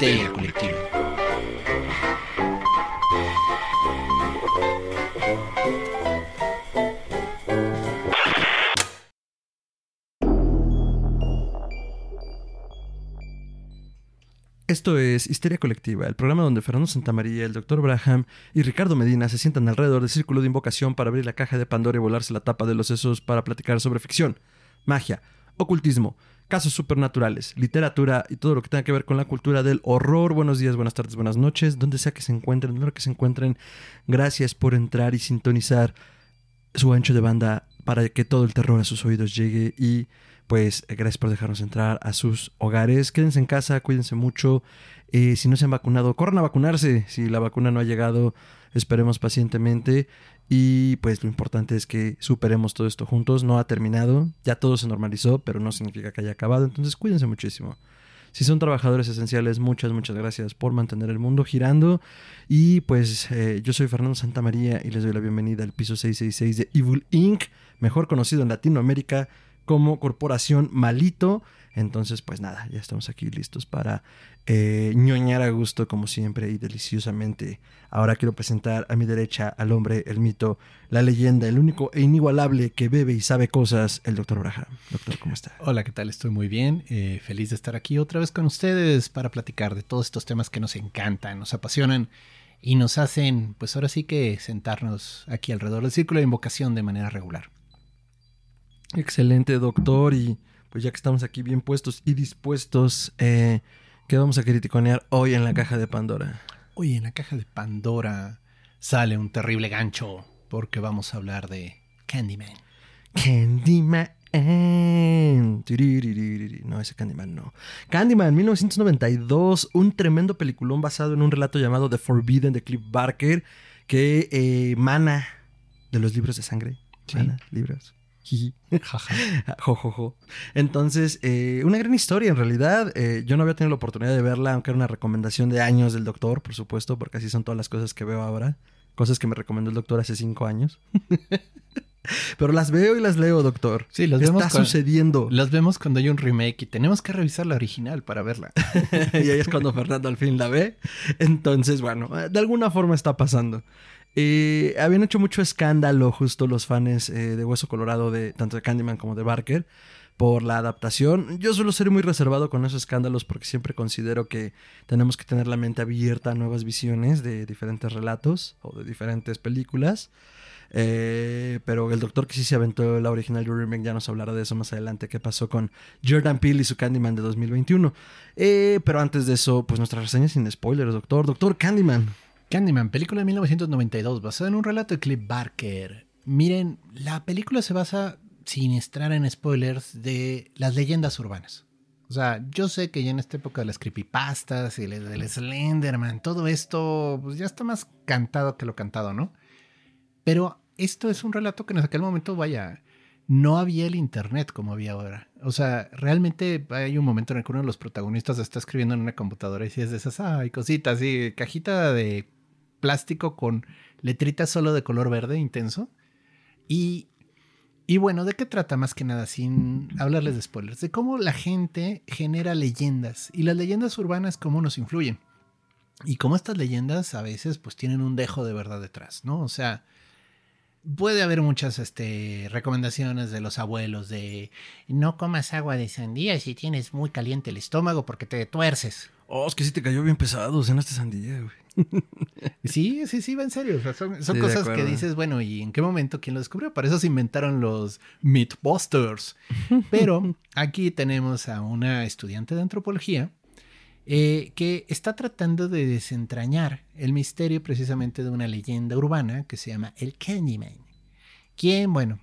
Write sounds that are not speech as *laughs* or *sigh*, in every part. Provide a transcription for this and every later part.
Histeria Colectiva. Esto es Histeria Colectiva, el programa donde Fernando Santamaría, el Dr. Braham y Ricardo Medina se sientan alrededor del círculo de invocación para abrir la caja de Pandora y volarse la tapa de los sesos para platicar sobre ficción, magia, ocultismo, casos supernaturales, literatura y todo lo que tenga que ver con la cultura del horror. Buenos días, buenas tardes, buenas noches, donde sea que se encuentren, donde que se encuentren. Gracias por entrar y sintonizar su ancho de banda para que todo el terror a sus oídos llegue y pues gracias por dejarnos entrar a sus hogares. Quédense en casa, cuídense mucho. Eh, si no se han vacunado, corran a vacunarse. Si la vacuna no ha llegado, esperemos pacientemente. Y pues lo importante es que superemos todo esto juntos. No ha terminado, ya todo se normalizó, pero no significa que haya acabado. Entonces cuídense muchísimo. Si son trabajadores esenciales, muchas, muchas gracias por mantener el mundo girando. Y pues eh, yo soy Fernando Santamaría y les doy la bienvenida al piso 666 de Evil Inc., mejor conocido en Latinoamérica como Corporación Malito. Entonces, pues nada, ya estamos aquí listos para eh, ñoñar a gusto como siempre y deliciosamente. Ahora quiero presentar a mi derecha al hombre, el mito, la leyenda, el único e inigualable que bebe y sabe cosas, el doctor Braham. Doctor, ¿cómo está? Hola, ¿qué tal? Estoy muy bien. Eh, feliz de estar aquí otra vez con ustedes para platicar de todos estos temas que nos encantan, nos apasionan y nos hacen, pues ahora sí que sentarnos aquí alrededor del círculo de invocación de manera regular. Excelente, doctor. Y pues ya que estamos aquí bien puestos y dispuestos, eh, ¿qué vamos a criticonear hoy en la caja de Pandora? Hoy en la caja de Pandora sale un terrible gancho porque vamos a hablar de Candyman. Candyman. No, ese Candyman no. Candyman, 1992, un tremendo peliculón basado en un relato llamado The Forbidden de Cliff Barker, que eh, mana de los libros de sangre. Mana, libros. *laughs* Entonces, eh, una gran historia en realidad. Eh, yo no había tenido la oportunidad de verla, aunque era una recomendación de años del doctor, por supuesto, porque así son todas las cosas que veo ahora. Cosas que me recomendó el doctor hace cinco años. *laughs* Pero las veo y las leo, doctor. Sí, las vemos. Está sucediendo. Las vemos cuando hay un remake y tenemos que revisar la original para verla. *laughs* y ahí es cuando Fernando al fin la ve. Entonces, bueno, de alguna forma está pasando. Eh, habían hecho mucho escándalo justo los fans eh, de Hueso Colorado, de tanto de Candyman como de Barker, por la adaptación. Yo suelo ser muy reservado con esos escándalos porque siempre considero que tenemos que tener la mente abierta a nuevas visiones de diferentes relatos o de diferentes películas. Eh, pero el doctor que sí se aventó la original de remake ya nos hablará de eso más adelante, qué pasó con Jordan Peele y su Candyman de 2021. pero antes de eso, pues nuestra reseña sin spoilers, doctor. Doctor Candyman. Candyman, película de 1992, basada en un relato de Cliff Barker. Miren, la película se basa, sin estar en spoilers, de las leyendas urbanas. O sea, yo sé que ya en esta época de las creepypastas y del Slenderman, todo esto pues ya está más cantado que lo cantado, ¿no? Pero esto es un relato que en aquel momento, vaya, no había el internet como había ahora. O sea, realmente hay un momento en el que uno de los protagonistas está escribiendo en una computadora y si es de esas, ay, cositas, así, cajita de plástico con letritas solo de color verde intenso. Y, y bueno, ¿de qué trata más que nada? Sin hablarles de spoilers. De cómo la gente genera leyendas. Y las leyendas urbanas, cómo nos influyen. Y cómo estas leyendas a veces pues tienen un dejo de verdad detrás, ¿no? O sea, puede haber muchas este, recomendaciones de los abuelos de no comas agua de sandía si tienes muy caliente el estómago porque te tuerces. Oh, es que sí te cayó bien pesado, cenaste sandía, güey. *laughs* sí, sí, sí, va en serio. son, cosas que dices, bueno, ¿y en qué momento quién lo descubrió? Para eso se inventaron los Mythbusters. *laughs* Pero aquí tenemos a una estudiante de antropología eh, que está tratando de desentrañar el misterio precisamente de una leyenda urbana que se llama el Candyman. Quien, bueno,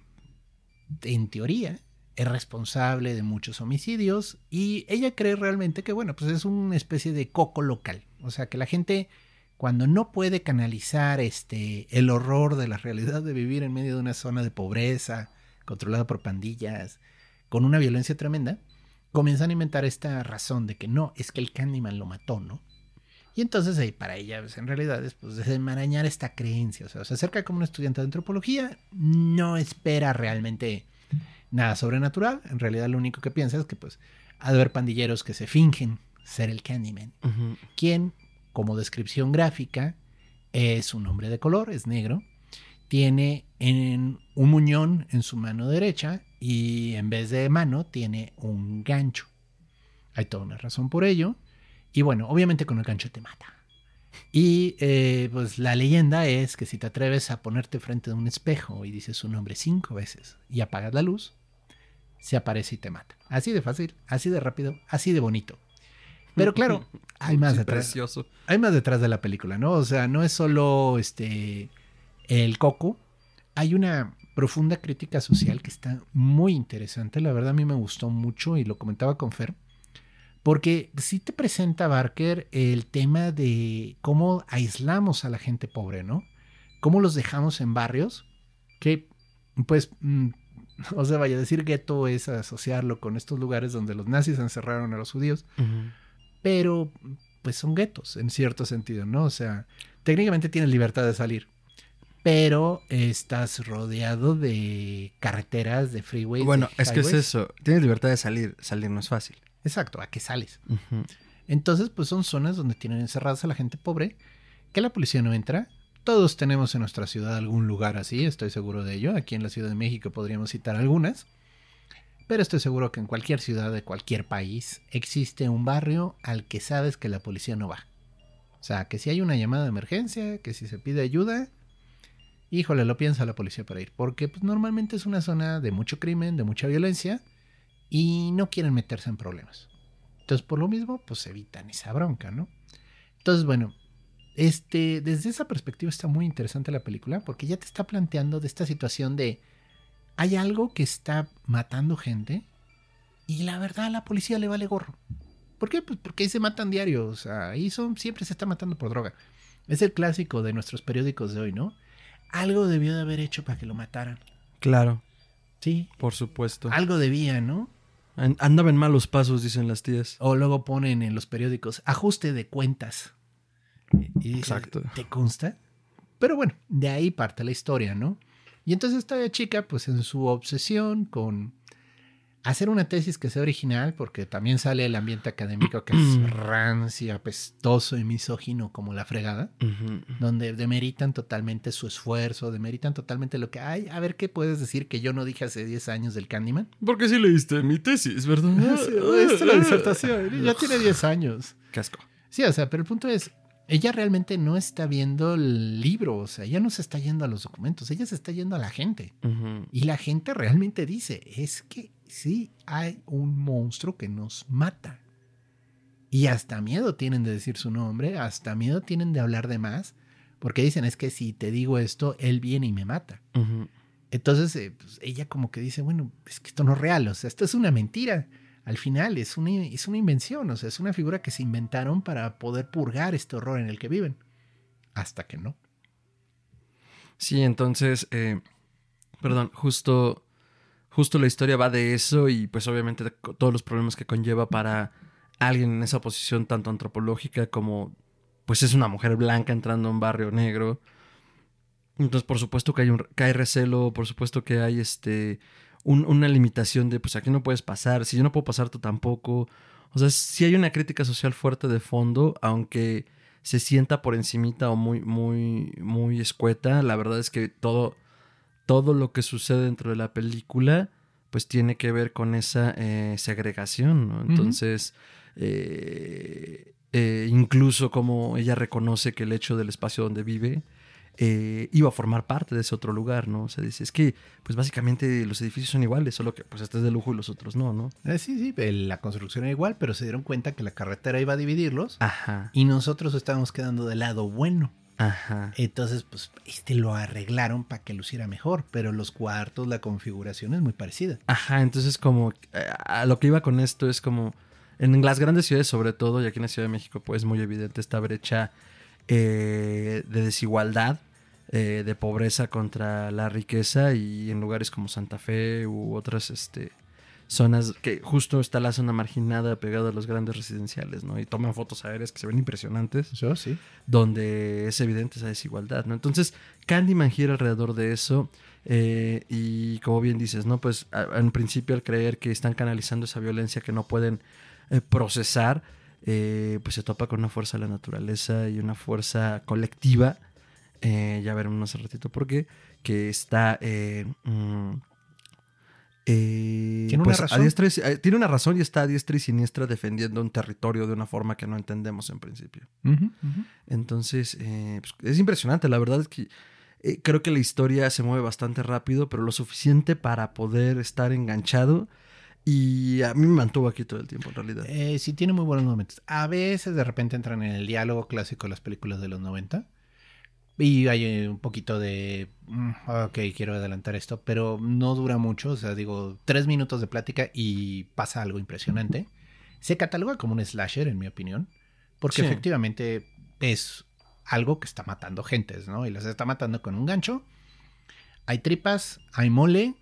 en teoría es responsable de muchos homicidios y ella cree realmente que, bueno, pues es una especie de coco local. O sea, que la gente cuando no puede canalizar este, el horror de la realidad de vivir en medio de una zona de pobreza, controlada por pandillas, con una violencia tremenda, comienzan a inventar esta razón de que no, es que el Candyman lo mató, ¿no? Y entonces ahí para ella, pues, en realidad es pues, desenmarañar esta creencia. O sea, se acerca como un estudiante de antropología, no espera realmente nada sobrenatural. En realidad lo único que piensa es que pues ha de haber pandilleros que se fingen ser el Candyman. Quien, como descripción gráfica, es un hombre de color, es negro, tiene en un muñón en su mano derecha y en vez de mano tiene un gancho. Hay toda una razón por ello. Y bueno, obviamente con el gancho te mata. Y eh, pues la leyenda es que si te atreves a ponerte frente de un espejo y dices su nombre cinco veces y apagas la luz, se aparece y te mata. Así de fácil, así de rápido, así de bonito. Pero claro, *laughs* hay más Sí, detrás precioso. hay más detrás de la película, ¿no? O sea, no es solo este el coco. Hay una profunda crítica social que está muy interesante. La verdad a mí me gustó mucho y lo comentaba con Fer. Porque sí te presenta Barker el tema de cómo aislamos a la gente pobre, ¿no? Cómo los dejamos en barrios que, pues, mm, *laughs* o sea, vaya a decir gueto es asociarlo con estos lugares donde los nazis encerraron a los judíos pero pues son guetos en cierto sentido, ¿no? O sea, técnicamente tienes libertad de salir, pero estás rodeado de carreteras, de freeways. Bueno, de es que es eso. Tienes libertad de salir. Salir no es fácil. Exacto, ¿a qué sales? Entonces, pues son zonas donde tienen encerradas a la gente pobre, que la policía no entra. Todos tenemos en nuestra ciudad algún lugar así, estoy seguro de ello. Aquí en la Ciudad de México podríamos citar algunas. Pero estoy seguro que en cualquier ciudad de cualquier país existe un barrio al que sabes que la policía no va. O sea, que si hay una llamada de emergencia, que si se pide ayuda, híjole, lo piensa la policía para ir. Porque pues, normalmente es una zona de mucho crimen, de mucha violencia, y no quieren meterse en problemas. Entonces, por lo mismo, pues evitan esa bronca, ¿no? Entonces, bueno, este, desde esa perspectiva está muy interesante la película, porque ya te está planteando de esta situación de hay algo que está matando gente y la verdad a la policía le vale gorro. ¿Por qué? Pues porque ahí se matan diarios, o sea, ahí son, siempre se está matando por droga. Es el clásico de nuestros periódicos de hoy, ¿no? Algo debió de haber hecho para que lo mataran. Claro, Sí, por supuesto. algo debía, ¿no? An- Andaba en malos pasos, dicen las tías. O luego ponen en los periódicos ajuste de cuentas. Y dices, Exacto. ¿Te consta? Pero bueno, de ahí parte la historia, ¿no? Y entonces esta chica, pues en su obsesión con hacer una tesis que sea original, porque también sale el ambiente académico que es rancio, apestoso y misógino como la fregada, donde demeritan totalmente su esfuerzo, demeritan totalmente lo que hay. A ver qué puedes decir que yo no dije hace 10 años del Candyman. Porque sí leíste mi tesis, ¿verdad? Sí, *laughs* es la disertación, ya tiene 10 años. Qué asco. Sí, o sea, pero el punto es, ella realmente no está viendo el libro, o sea, ella no se está yendo a los documentos, ella se está yendo a la gente. Y la gente realmente dice, es que sí hay un monstruo que nos mata. Y hasta miedo tienen de decir su nombre, hasta miedo tienen de hablar de más, porque dicen, es que si te digo esto, él viene y me mata. Entonces, eh, pues, ella como que dice, bueno, es que esto no es real, o sea, esto es una mentira. Al final es una, es una invención, o sea, es una figura que se inventaron para poder purgar este horror en el que viven. Hasta que no. Sí, entonces, eh, perdón, justo, justo la historia va de eso y pues obviamente todos los problemas que conlleva para alguien en esa posición tanto antropológica como pues es una mujer blanca entrando a un barrio negro. Entonces, por supuesto que hay, un, que hay recelo, por supuesto que hay este un- una limitación de pues aquí no puedes pasar, si yo no puedo pasar tú tampoco. O sea, sí hay una crítica social fuerte de fondo, aunque se sienta por encimita o muy, muy, muy escueta. La verdad es que todo, todo lo que sucede dentro de la película, pues tiene que ver con esa eh, segregación, ¿no? Entonces, eh, eh, incluso como ella reconoce que el hecho del espacio donde vive eh, iba a formar parte de ese otro lugar, ¿no? O sea, dice, es que, pues básicamente los edificios son iguales, solo que pues este es de lujo y los otros no, ¿no? Sí, sí, la construcción era igual, pero se dieron cuenta que la carretera iba a dividirlos Ajá, y nosotros estábamos quedando del lado bueno. Ajá. Entonces, pues, este lo arreglaron para que luciera mejor, pero los cuartos, la configuración es muy parecida. Ajá, entonces como eh, a lo que iba con esto es como en las grandes ciudades sobre todo y aquí en la Ciudad de México pues muy evidente esta brecha eh, de desigualdad, eh, de pobreza contra la riqueza y en lugares como Santa Fe u otras este, zonas que justo está la zona marginada pegada a los grandes residenciales, ¿no? Y toman fotos aéreas que se ven impresionantes Eso sí. donde es evidente esa desigualdad, ¿no? Entonces, Candyman gira alrededor de eso eh, y como bien dices, ¿no? Pues a- en principio al creer que están canalizando esa violencia que no pueden eh, procesar, eh, pues se topa con una fuerza de la naturaleza y una fuerza colectiva. eh, ya veremos más ratito por qué. Que está. mm, eh, ¿Tiene una pues, razón? y- eh, tiene una razón y está a diestra y siniestra defendiendo un territorio de una forma que no entendemos en principio. Entonces, eh, pues, es impresionante. La verdad es que eh, creo que la historia se mueve bastante rápido, pero lo suficiente para poder estar enganchado. Y a mí me mantuvo aquí todo el tiempo, en realidad. Eh, sí, tiene muy buenos momentos. A veces de repente entran en el diálogo clásico de las películas de los 90. Y hay un poquito de. mm, Ok, quiero adelantar esto, pero no dura mucho. O sea, digo, tres minutos de plática y pasa algo impresionante. Se cataloga como un slasher, en mi opinión, porque Sí. efectivamente es algo que está matando gentes, ¿no? Y las está matando con un gancho. Hay tripas, hay mole,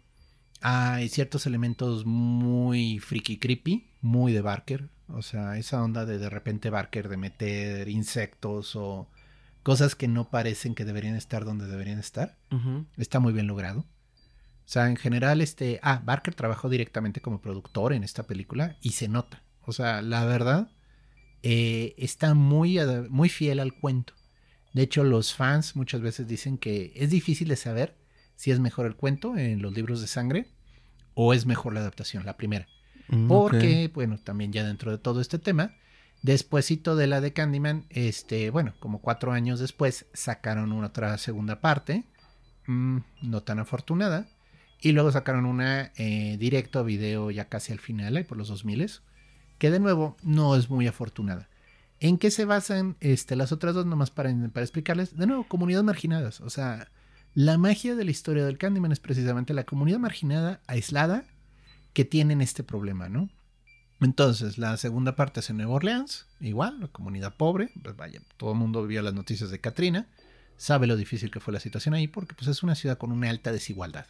hay ciertos elementos muy freaky creepy, muy de Barker. O sea, esa onda de de repente Barker de meter insectos o cosas que no parecen que deberían estar donde deberían estar. Está muy bien logrado. O sea, en general, este. Ah, Barker trabajó directamente como productor en esta película y se nota. O sea, la verdad, eh, está muy, muy fiel al cuento. De hecho, los fans muchas veces dicen que es difícil de saber si es mejor el cuento en los libros de sangre o es mejor la adaptación, la primera. Mm, Porque, bueno, también ya dentro de todo este tema, despuésito de la de Candyman, este, bueno, como cuatro años después, sacaron una otra segunda parte, mm, no tan afortunada, y luego sacaron una eh, directo video ya casi al final, ahí por los 2000 que de nuevo no es muy afortunada. ¿En qué se basan este, las otras dos? Nomás para, para explicarles. De nuevo, comunidades marginadas. O sea, la magia de la historia del Candyman es precisamente la comunidad marginada, aislada, que tienen este problema, ¿no? Entonces, la segunda parte es en Nueva Orleans, igual, la comunidad pobre, pues vaya, todo el mundo vio las noticias de Katrina, sabe lo difícil que fue la situación ahí, porque pues es una ciudad con una alta desigualdad.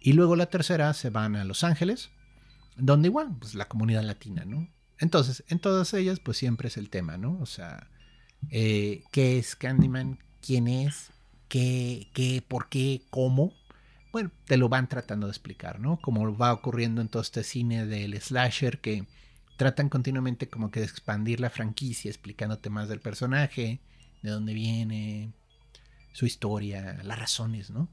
Y luego la tercera se van a Los Ángeles, donde igual, pues la comunidad latina, ¿no? Entonces, en todas ellas, pues siempre es el tema, ¿no? O sea, eh, ¿qué es Candyman? ¿Quién es? ¿Qué, qué, por qué, cómo? Bueno, te lo van tratando de explicar, ¿no? Como va ocurriendo en todo este cine del slasher que tratan continuamente como que de expandir la franquicia, explicándote más del personaje, de dónde viene, su historia, las razones, ¿no?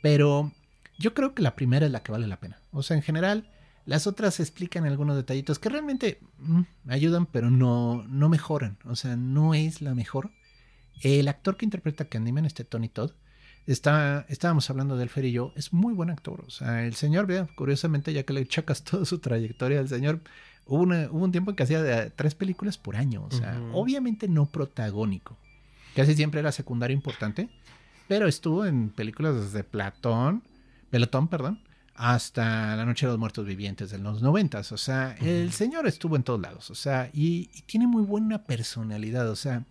Pero yo creo que la primera es la que vale la pena. O sea, en general, las otras explican algunos detallitos que realmente mm, ayudan, pero no, no mejoran. O sea, no es la mejor. El actor que interpreta a Candyman, este Tony Todd, está, estábamos hablando de él, Fer y yo, es muy buen actor. O sea, el señor, vea, curiosamente, ya que le chacas *laughs* toda su trayectoria, el señor hubo, una- hubo un tiempo en que hacía de- tres películas por año. O sea, obviamente no protagónico. Casi siempre era secundario importante, pero estuvo en películas desde Platón, Pelotón, perdón, hasta La Noche de los Muertos Vivientes de los noventas. O sea, el señor estuvo en todos lados. O sea, y, y tiene muy buena personalidad. O sea,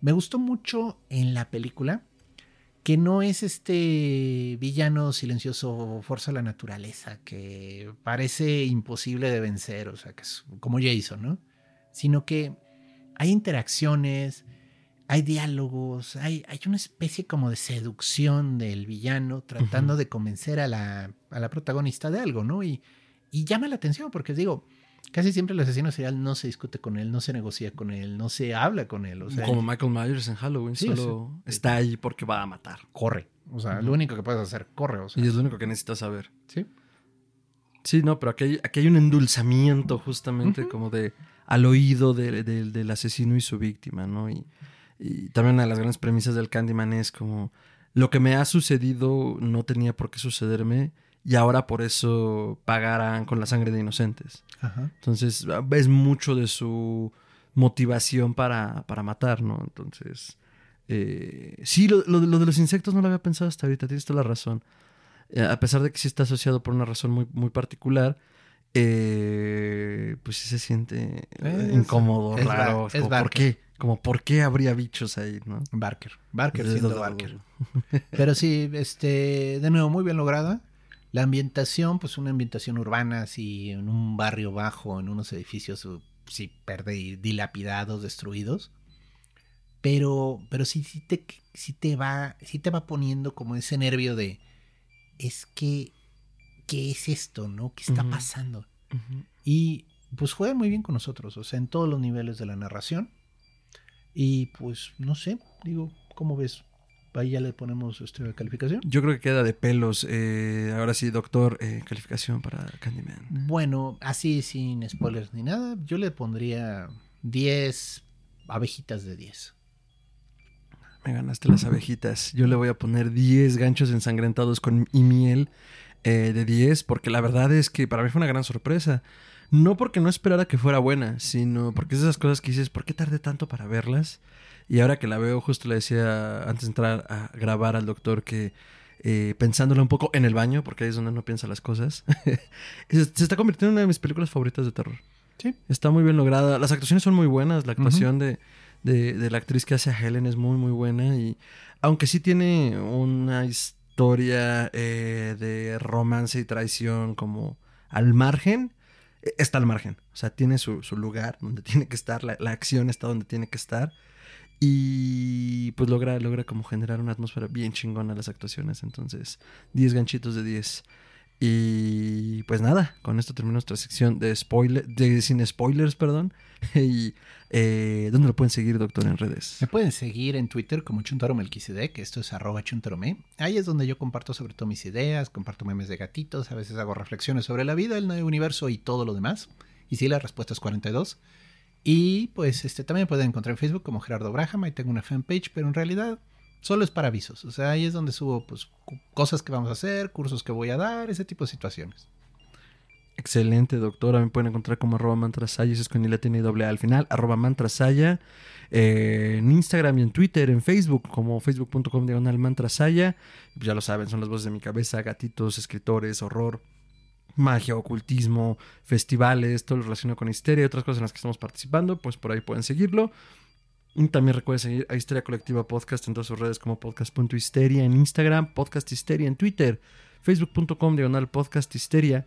me gustó mucho en la película que no es este villano silencioso fuerza de la naturaleza que parece imposible de vencer, o sea, que es como Jason, ¿no? Sino que hay interacciones, hay diálogos, hay, hay una especie como de seducción del villano tratando de convencer a la, a la protagonista de algo, ¿no? Y, y llama la atención porque digo, casi siempre el asesino serial no se discute con él, no se negocia con él, no se habla con él, o sea, Como Michael Myers en Halloween, Sí, solo está ahí porque va a matar. corre. O sea, lo único que puedes hacer, corre, o sea. Y es lo único que necesitas saber. Sí. Sí, no, pero aquí hay, aquí hay un endulzamiento justamente como de al oído de- de- del asesino y su víctima, ¿no? Y, y también una de las grandes premisas del Candyman es como lo que me ha sucedido no tenía por qué sucederme y ahora por eso pagarán con la sangre de inocentes. Ajá. Entonces es mucho de su motivación para, para matar, ¿no? Entonces, eh, sí, lo, lo de- lo de los insectos no lo había pensado hasta ahorita, tienes toda la razón. Eh, a pesar de que sí está asociado por una razón muy, muy particular, eh, pues sí se siente eh, Es- incómodo, es raro. Es como, ¿Por qué? Como, ¿por qué habría bichos ahí, no? Barker. Barker siendo Barker. Pero sí, este, de nuevo, muy bien lograda. La ambientación, pues una ambientación urbana, así en un barrio bajo, en unos edificios, uh, sí, perde, dilapidados, destruidos. Pero, pero sí, sí te, sí te va, sí te va poniendo como ese nervio de, es que, ¿qué es esto, no? ¿Qué está pasando? Y pues juegan muy bien con nosotros, o sea, en todos los niveles de la narración. Y pues, no sé, digo, ¿cómo ves? Ahí ya le ponemos este, calificación. Yo creo que queda de pelos. eh, ahora sí, doctor, eh, calificación para Candyman. Bueno, así sin spoilers ni nada, yo le pondría 10 abejitas de 10. Me ganaste las abejitas. Yo le voy a poner 10 ganchos ensangrentados con y miel eh, de 10, porque la verdad es que para mí fue una gran sorpresa. No porque no esperara que fuera buena, sino porque es de esas cosas que dices, ¿por qué tardé tanto para verlas? Y ahora que la veo, justo le decía antes de entrar a grabar al doctor que eh, pensándolo un poco en el baño, porque ahí es donde no piensa las cosas, *laughs* se se está convirtiendo en una de mis películas favoritas de terror. Sí. Está muy bien lograda. Las actuaciones son muy buenas. La actuación de, de, de la actriz que hace a Helen es muy, muy buena. Y aunque sí tiene una historia eh, de romance y traición como al margen, está al margen. O sea, tiene su, su lugar donde *laughs* tiene que estar. La, la acción está donde tiene que estar. Y pues logra, logra como generar una atmósfera bien chingona las actuaciones. Entonces, 10 ganchitos de 10. Y pues nada, con esto termino nuestra sección de spoiler, de sin spoilers, perdón. *laughs* y eh, ¿dónde lo pueden seguir, doctor, en redes? Me pueden seguir en Twitter como Chuntaro Melquisedec, esto es arroba chuntarome. Ahí es donde yo comparto sobre todo mis ideas, comparto memes de gatitos, a veces hago reflexiones sobre la vida, el universo y todo lo demás. Y sí, la respuesta es 42. Y pues este también pueden encontrar en Facebook como Gerardo Braham, ahí tengo una fanpage, pero en realidad solo es para avisos. O sea, ahí es donde subo pues cosas que vamos a hacer, cursos que voy a dar, ese tipo de situaciones. Excelente, doctora. Me pueden encontrar como arroba mantrasaya, eso es con tiene doble al final, mantrasaya. eh, en Instagram y en Twitter, en Facebook, como facebook.com diagonal mantrasaya. Pues ya lo saben, son las voces de mi cabeza, gatitos, escritores, horror, magia, ocultismo, festivales, todo lo relacionado con histeria y otras cosas en las que estamos participando, pues por ahí pueden seguirlo. También recuerden seguir a Histeria Colectiva Podcast en todas sus redes como podcast.histeria en Instagram, podcast histeria en Twitter, facebook.com diagonal podcast histeria.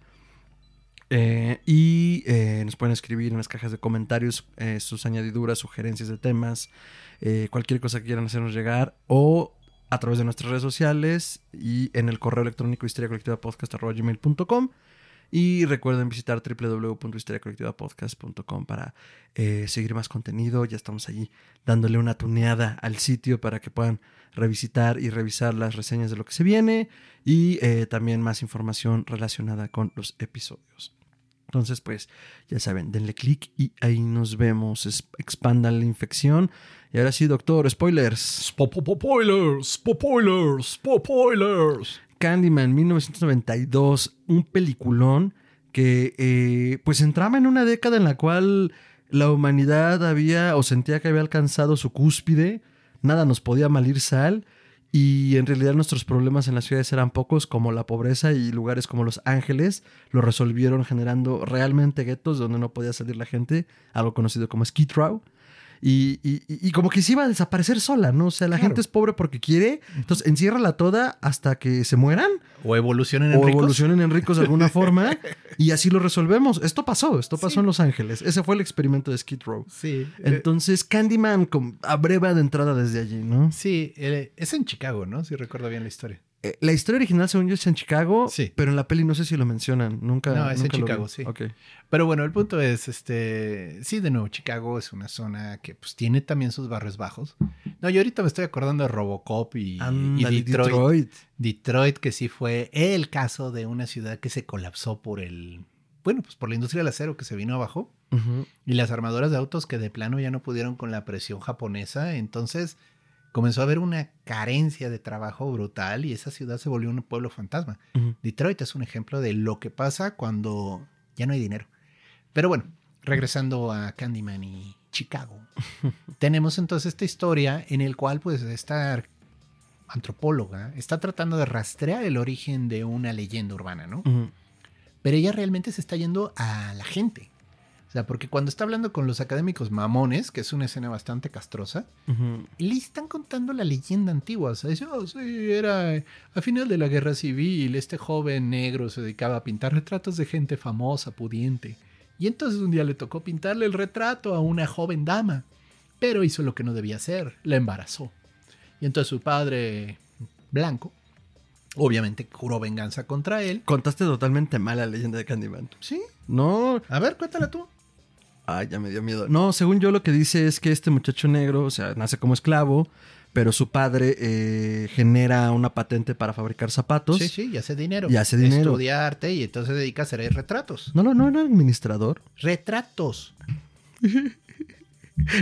Eh, y eh, nos pueden escribir en las cajas de comentarios eh, sus añadiduras, sugerencias de temas, cualquier cosa que quieran hacernos llegar o a través de nuestras redes sociales y en el correo electrónico histeriacolectivapodcast.gmail.com y recuerden visitar www.histeriacolectivapodcast.com para eh, seguir más contenido. Ya estamos allí dándole una tuneada al sitio para que puedan revisitar y revisar las reseñas de lo que se viene y eh, también más información relacionada con los episodios. Entonces, pues ya saben, denle clic y ahí nos vemos. Expandan la infección. Y ahora sí, doctor, spoilers. Spoilers, spoilers, spoilers. Candyman 1992, un peliculón que eh, pues entraba en una década en la cual la humanidad había o sentía que había alcanzado su cúspide, nada nos podía malir sal y en realidad nuestros problemas en las ciudades eran pocos como la pobreza y lugares como Los Ángeles lo resolvieron generando realmente guetos donde no podía salir la gente, algo conocido como Skid Row. Y, y- y- como que se iba a desaparecer sola, ¿no? O sea, la Claro. gente es pobre porque quiere, entonces enciérrala toda hasta que se mueran O evolucionen en o ricos. evolucionen en ricos de alguna forma *laughs* y así lo resolvemos. Esto pasó, esto pasó Sí. en Los Ángeles. Ese fue el experimento de Skid Row. Sí. eh, Entonces, Candyman con, abreva de entrada desde allí, ¿no? sí, eh, es en Chicago, ¿no? Si recuerdo bien la historia. Eh, La historia original, según yo, es en Chicago, Sí. pero en la peli no sé si lo mencionan. Nunca. No, es en nunca Chicago, vi. sí. Ok. Pero bueno, el punto es, este, sí, de nuevo, Chicago es una zona que pues tiene también sus barrios bajos. No, yo ahorita me estoy acordando de Robocop y, y Detroit. Detroit. Detroit, que sí fue el caso de una ciudad que se colapsó por el, bueno, pues por la industria del acero que se vino abajo y las armadoras de autos que de plano ya no pudieron con la presión japonesa. Entonces comenzó a haber una carencia de trabajo brutal y esa ciudad se volvió un pueblo fantasma. Detroit es un ejemplo de lo que pasa cuando ya no hay dinero. Pero bueno, regresando a Candyman y Chicago, *laughs* tenemos entonces esta historia en el cual pues esta antropóloga está tratando de rastrear el origen de una leyenda urbana, ¿no? Pero ella realmente se está yendo a la gente. Sea, porque cuando está hablando con los académicos mamones, que es una escena bastante castrosa, le están contando la leyenda antigua. O sea, dice, "Oh, sí, era a final de la guerra civil, este joven negro se dedicaba a pintar retratos de gente famosa, pudiente. Y entonces un día le tocó pintarle el retrato a una joven dama, pero hizo lo que no debía hacer, la embarazó. Y entonces su padre, blanco, obviamente juró venganza contra él. Contaste totalmente mal la leyenda de Candyman. Sí, No, a ver, cuéntala tú. Ay, ya me dio miedo. No, según yo lo que dice es que este muchacho negro, o sea, nace como esclavo, pero su padre eh, genera una patente para fabricar zapatos. Sí, sí, y hace dinero. Y hace dinero. Estudia arte y entonces se dedica a hacer retratos. No, no, no era administrador. Retratos. *laughs*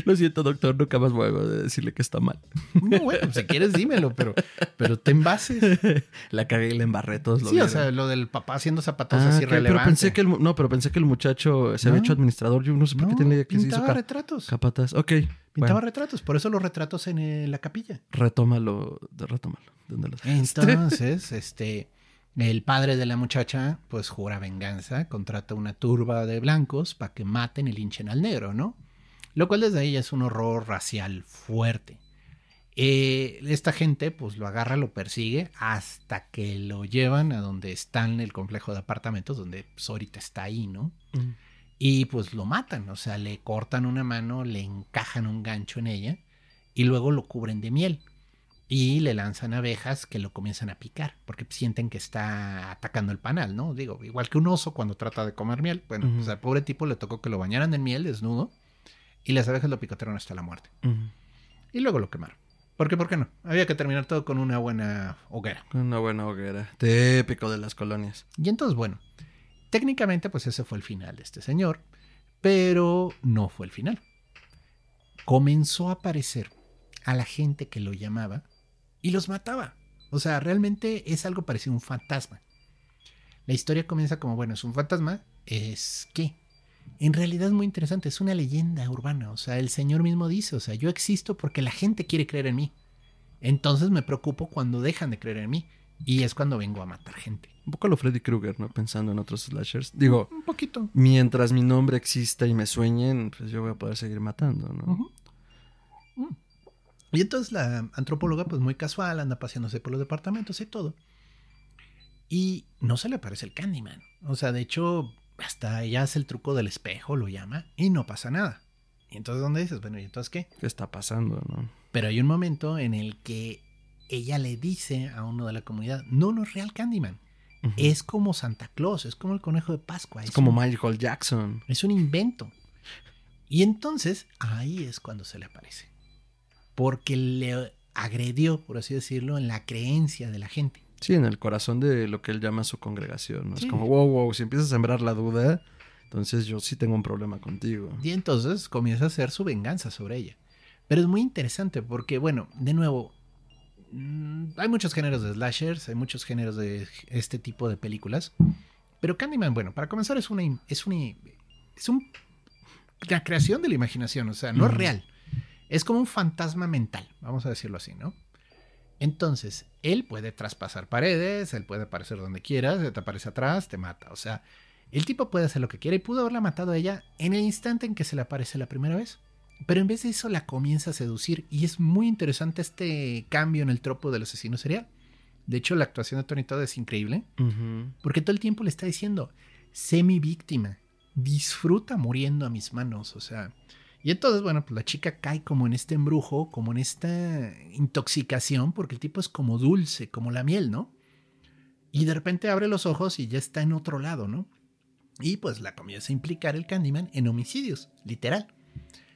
Lo siento, doctor, nunca más voy a decirle que está mal. No, bueno, si quieres dímelo, pero, pero ten bases. La cagué y la embarré todos lo Sí, o sea, lo del papá haciendo zapatos Ah, que- irrelevante. pero pensé que el, no, pero pensé que el muchacho se había hecho administrador. Yo no sé por qué No, tenía que se hizo pintaba retratos. capataz. Ok, Pintaba bueno, retratos, por eso los retratos en eh, la capilla. retómalo, retómalo. ¿Dónde lo dejaste? Entonces, este, el padre de la muchacha, pues jura venganza, contrata una turba de blancos para que maten y linchen al negro, ¿no? Lo cual desde ahí ya es un horror racial fuerte. Eh, esta gente, pues lo agarra, lo persigue hasta que lo llevan a donde está en el complejo de apartamentos, donde pues, ahorita está ahí, ¿no? Mm. Y pues lo matan, o sea, le cortan una mano, le encajan un gancho en ella y luego lo cubren de miel. Y le lanzan abejas que lo comienzan a picar, porque sienten que está atacando el panal, ¿no? Digo, igual que un oso cuando trata de comer miel. Bueno, Ujú. pues al pobre tipo le tocó que lo bañaran en miel desnudo y las abejas lo picotearon hasta la muerte. Y luego lo quemaron. ¿Por qué? ¿Por qué no? Había que terminar todo con una buena hoguera. Una buena hoguera. Típico de las colonias. Y entonces, bueno, técnicamente pues ese fue el final de este señor, pero no fue el final. Comenzó a aparecer a la gente que lo llamaba y los mataba. O sea, realmente es algo parecido a un fantasma. La historia comienza como, bueno, es un fantasma, es que en realidad es muy interesante, es una leyenda urbana. O sea, el señor mismo dice, o sea, yo existo porque la gente quiere creer en mí. Entonces me preocupo cuando dejan de creer en mí. Y es cuando vengo a matar gente. Un poco lo Freddy Krueger, ¿no? Pensando en otros slashers. Digo, Un poquito. mientras mi nombre exista y me sueñen, pues yo voy a poder seguir matando, ¿no? Ujú. Mm. Y entonces la antropóloga, pues muy casual, anda paseándose por los departamentos y todo. Y no se le aparece el Candyman. O sea, de hecho, hasta ella hace el truco del espejo, lo llama, y no pasa nada. Y entonces, ¿dónde dices? Bueno, ¿y entonces qué? ¿Qué está pasando, no? Pero hay un momento en el que ella le dice a uno de la comunidad, no, no es real Candyman. Es como Santa Claus, es como el conejo de Pascua. Es como un- Michael Jackson. es un invento. Y entonces ahí es cuando se le aparece. Porque le agredió, por así decirlo, en la creencia de la gente. Sí, en el corazón de lo que él llama su congregación. ¿no? Sí. Es como, wow, wow, si empiezas a sembrar la duda, entonces yo sí tengo un problema contigo. Y entonces comienza a hacer su venganza sobre ella. Pero es muy interesante porque, bueno, de nuevo, mm, hay muchos géneros de slashers, hay muchos géneros de este tipo de películas. Pero Candyman, bueno, para comenzar es una, es una, es un- una creación de la imaginación, o sea, no es real. Es como un fantasma mental, vamos a decirlo así, ¿no? Entonces, él puede traspasar paredes, él puede aparecer donde quiera, se te aparece atrás, te mata. O sea, el tipo puede hacer lo que quiera y pudo haberla matado a ella en el instante en que se le aparece la primera vez. Pero en vez de eso la comienza a seducir y es muy interesante este cambio en el tropo del asesino serial. De hecho, la actuación de Tony Todd es increíble porque todo el tiempo le está diciendo, sé mi víctima, disfruta muriendo a mis manos, o sea... Y entonces, bueno, pues la chica cae como en este embrujo, como en esta intoxicación, porque el tipo es como dulce, como la miel, ¿no? Y de repente abre los ojos y ya está en otro lado, ¿no? Y pues la comienza a implicar el Candyman en homicidios, literal.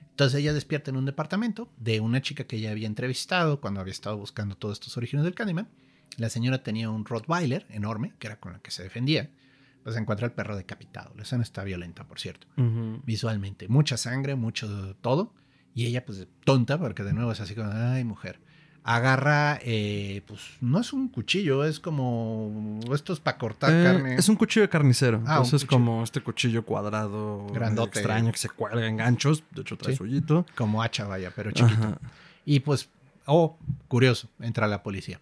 Entonces ella despierta en un departamento de una chica que ella había entrevistado cuando había estado buscando todos estos orígenes del Candyman. La señora tenía un Rottweiler enorme, que era con el que se defendía. Pues encuentra al perro decapitado. La escena está violenta, por cierto. Ujú. Visualmente. Mucha sangre, mucho todo. Y ella, pues, tonta, porque de nuevo es así como, ay, mujer. Agarra, eh, pues, no es un cuchillo, es como estos para cortar Eh, carne. Es un cuchillo de carnicero. Ah, Entonces, como este cuchillo cuadrado Grandote. extraño que se cuelga en ganchos. De hecho, trae Sí. Como hacha, vaya, pero chiquito. Ajá. Y pues, oh, curioso, entra la policía.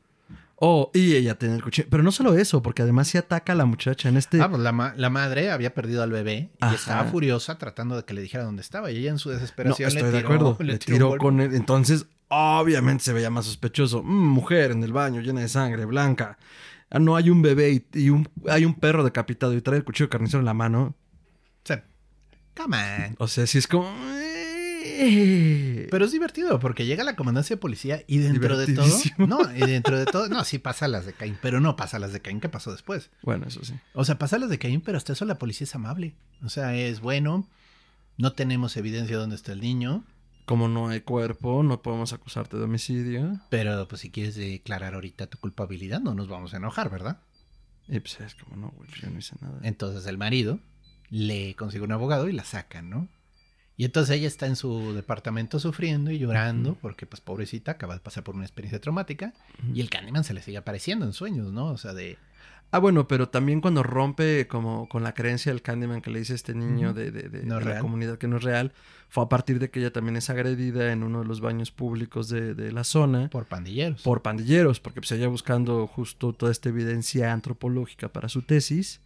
Oh, y ella tiene el cuchillo. Pero no solo eso, porque además se ataca a la muchacha en este. Ah, pues la, ma- la madre había perdido al bebé y Ajá. estaba furiosa tratando de que le dijera dónde estaba. Y ella en su no, desesperación estoy le de tiró, acuerdo. le Le tiró con él. Entonces, obviamente se veía más sospechoso. Mm, mujer en el baño, llena de sangre, blanca. Ah, no hay un bebé y, y un, hay un perro decapitado y trae el cuchillo de carnicero en la mano. Sea, come on. O sea, sí es como. Pero es divertido porque llega la comandancia de policía y dentro de todo. No, y dentro de todo. No, sí pasa las de Caín, pero no pasa las de Caín. ¿Qué pasó después? Bueno, eso sí. O sea, pasa las de Caín, pero hasta eso la policía es amable. O sea, es bueno. No tenemos evidencia de dónde está el niño, Como no hay cuerpo, no podemos acusarte de homicidio. pero pues si quieres declarar ahorita tu culpabilidad, no nos vamos a enojar, ¿verdad? Y pues es como, no, güey, yo no hice nada. Entonces el marido le consigue un abogado y la sacan, ¿no? Y entonces ella está en su departamento sufriendo y llorando porque pues pobrecita acaba de pasar por una experiencia traumática y el Candyman se le sigue apareciendo en sueños, ¿no? O sea, de... Ah, bueno, pero también cuando rompe como con la creencia del Candyman que le dice este niño de, de- de- No de es la comunidad que no es real, fue a partir de que ella también es agredida en uno de los baños públicos de, de la zona. Por pandilleros. por pandilleros, porque pues ella buscando justo toda esta evidencia antropológica para su tesis,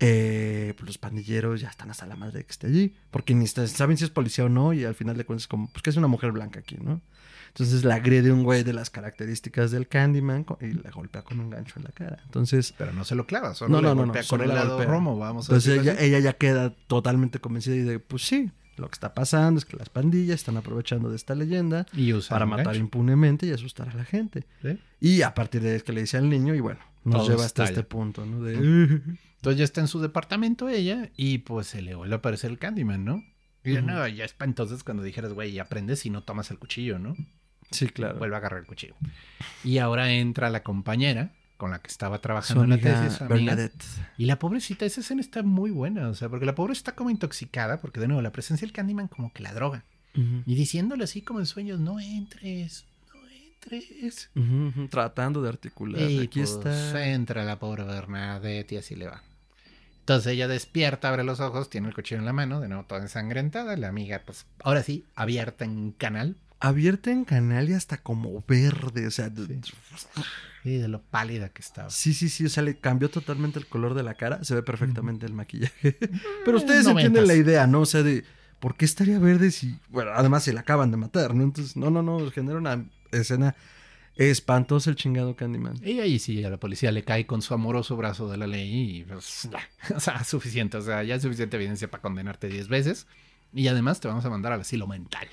eh, pues los pandilleros ya están hasta la madre que esté allí, porque ni saben si es policía o no, y al final de cuentas como, pues que es una mujer blanca aquí, ¿no? Entonces la agrede un güey de las características del Candyman y la golpea con un gancho en la cara. Entonces, Pero no se lo clava, solo No, le no, no, no, golpea solo con el la lado golpea. romo, vamos a entonces ella, ya queda totalmente convencida y de, pues sí, lo que está pasando es que las pandillas están aprovechando de esta leyenda Y para matar gancho, impunemente y asustar a la gente. ¿sí? Y a partir de que le dice al niño y bueno, nos Todo lleva hasta este punto, ¿no? De... Entonces ya está en su departamento ella y pues se le vuelve a aparecer el Candyman, ¿no? Y ya, no, ya es para entonces cuando dijeras, güey, y aprendes si no tomas el cuchillo, ¿no? Sí, claro. Vuelve a agarrar el cuchillo. Y ahora entra la compañera con la que estaba trabajando en la tesis, amiga. Bernadette. Y la pobrecita, esa escena está muy buena, o sea, porque la pobre está como intoxicada, porque de nuevo, la presencia del Candyman como que la droga. Y diciéndole así como en sueños, no entres, no entres. Tratando de articular. Y Aquí pues, está. entra la pobre Bernadette y así le va. Entonces ella despierta, abre los ojos, tiene el cuchillo en la mano, de nuevo toda ensangrentada. La amiga, pues ahora sí, abierta en canal. Abierta en canal y hasta como verde. O sea, Sí. Y de lo pálida que estaba. sí, sí, sí. O sea, le cambió totalmente el color de la cara. Se ve perfectamente el maquillaje. *laughs* Pero ustedes entienden la idea, ¿no? O sea, de ¿por qué estaría verde si. Bueno, además se la acaban de matar, ¿no? Entonces, no, no, no. Genera una escena espantosa el chingado Candyman. Y ahí sí, a la policía le cae con su amoroso brazo de la ley y pues, ya, *laughs* o sea, suficiente, o sea, ya es suficiente evidencia para condenarte 10 veces. Y además te vamos a mandar al asilo mental.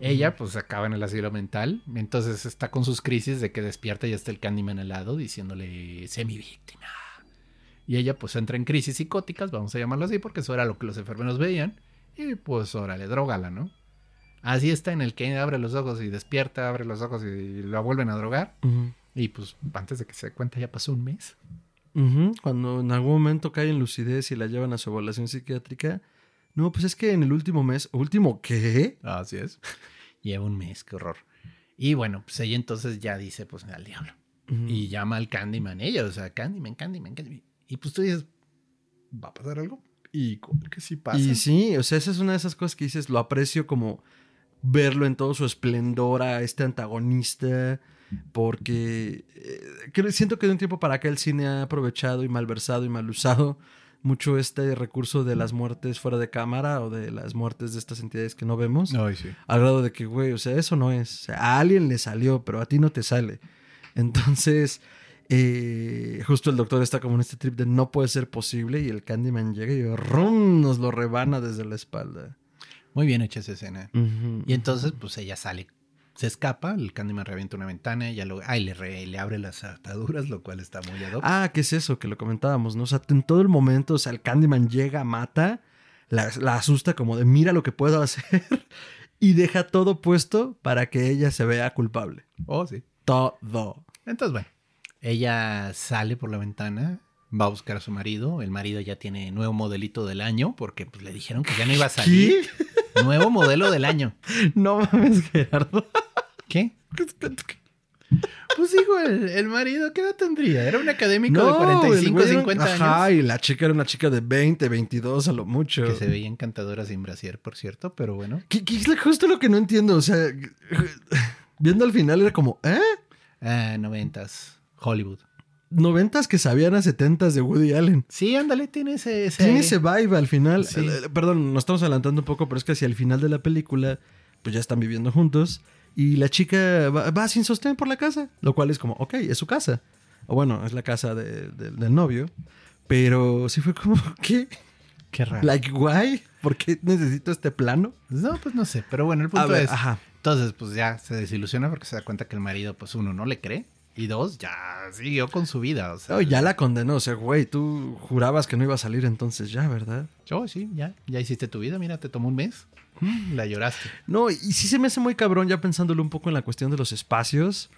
Ella pues acaba en el asilo mental, entonces está con sus crisis de que despierta y está el Candyman al lado diciéndole, sé mi víctima. Y ella pues entra en crisis psicóticas, vamos a llamarlo así, porque eso era lo que los enfermeros veían. Y pues órale, drogala, ¿no? Así está en el que abre los ojos y despierta, abre los ojos y la vuelven a drogar. Y pues antes de que se dé cuenta ya pasó un mes. Cuando en algún momento cae en lucidez y la llevan a su evaluación psiquiátrica. No, pues es que en el último mes. ¿Último qué? Así es. *laughs* Lleva un mes, qué horror. Y bueno, pues ella entonces ya dice, pues al diablo. Y llama al Candyman ella, o sea, Candyman, Candyman, Candyman. Y pues tú dices, ¿va a pasar algo? Y que sí pasa. Y sí, o sea, esa es una de esas cosas que dices, lo aprecio como verlo en todo su esplendor a este antagonista, porque eh, siento que de un tiempo para acá el cine ha aprovechado y malversado y mal usado mucho este recurso de las muertes fuera de cámara o de las muertes de estas entidades que no vemos. Ay, sí. Al grado de que, güey, o sea, eso no es. O sea, a alguien le salió, pero a ti no te sale. Entonces, eh, justo el doctor está como en este trip de no puede ser posible y el Candyman llega y ¡rum! nos lo rebana desde la espalda. Muy bien hecha esa escena. Y entonces, pues ella sale, se escapa, el Candyman revienta una ventana, ella lo, ay, le, re- le abre las ataduras, lo cual está muy ad hoc. Ah, ¿qué es eso? Que lo comentábamos, ¿no? O sea, en todo el momento, o sea, el Candyman llega, mata, la, la asusta como de mira lo que puedo hacer *laughs* y deja todo puesto para que ella se vea culpable. Oh, sí. Todo. Entonces, bueno, ella sale por la ventana, va a buscar a su marido. El marido ya tiene nuevo modelito del año porque pues, le dijeron que ya no iba a salir. *laughs* Nuevo modelo del año. *laughs* No mames, Gerardo. ¿Qué? Pues digo, el, el marido, ¿qué edad tendría? Era un académico de el 45, güey era un- 50 Ajá, años. y la chica era una chica de 20, 22 a lo mucho. Que se veía encantadora sin brasier, por cierto, pero bueno. ¿Qué, qué es justo lo que no entiendo? O sea, viendo al final era como, ¿eh? Ah, noventas. Hollywood. Noventas que sabían a setentas de Woody Allen. Sí, ándale, tiene ese... ese Tiene ese vibe al final. Sí. Eh, Perdón, nos estamos adelantando un poco, pero es que hacia el final de la película, pues ya están viviendo juntos. Y la chica va, va sin sostén por la casa. Lo cual es como, ok, es su casa. O bueno, es la casa de- de- del novio. Pero sí fue como, *laughs* ¿qué? Qué raro. Like, why? ¿Por qué necesito este plano? No, pues no sé, pero bueno, el punto ver, es... ajá. Entonces, pues ya se desilusiona porque se da cuenta que el marido, pues uno, no le cree. Y dos, ya siguió con su vida. O sea, ya la condenó. O sea, güey, tú jurabas que no iba a salir entonces ya, ¿verdad? Yo, sí, ya, ya hiciste tu vida, mira, te tomó un mes. Mm, La lloraste. No, y sí se me hace muy cabrón ya pensándolo un poco en la cuestión de los espacios.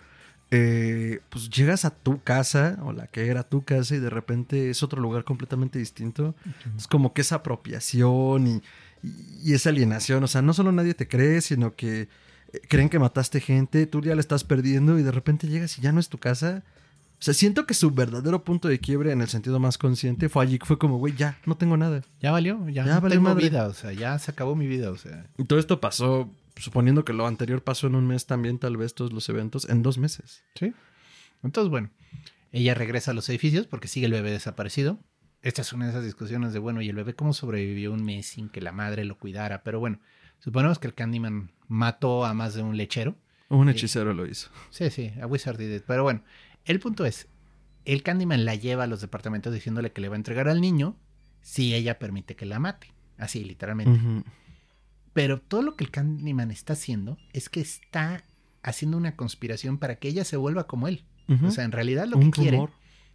Eh, pues llegas a tu casa, o la que era tu casa, y de repente es otro lugar completamente distinto. Es como que esa apropiación y, y- y esa alienación. O sea, no solo nadie te cree, sino que creen que mataste gente, tú ya la estás perdiendo y de repente llegas y ya no es tu casa. O sea, siento que su verdadero punto de quiebre en el sentido más consciente fue allí, fue como, güey, ya, no tengo nada. Ya valió, ya, Ya no valió tengo madre. vida, o sea, ya se acabó mi vida, o sea. Y todo esto pasó, suponiendo que lo anterior pasó en un mes también, tal vez todos los eventos, en dos meses. Sí. Entonces, bueno, ella regresa a los edificios porque sigue el bebé desaparecido. Esta es una de esas discusiones de, bueno, ¿y el bebé cómo sobrevivió un mes sin que la madre lo cuidara? Pero bueno, suponemos que el Candyman mató a más de un lechero. Un Sí. hechicero lo hizo. Sí, sí, a Wizard did it. Pero bueno, el punto es, el Candyman la lleva a los departamentos diciéndole que le va a entregar al niño si ella permite que la mate. Así, literalmente. Pero todo lo que el Candyman está haciendo es que está haciendo una conspiración para que ella se vuelva como él. O sea, en realidad lo un que quiere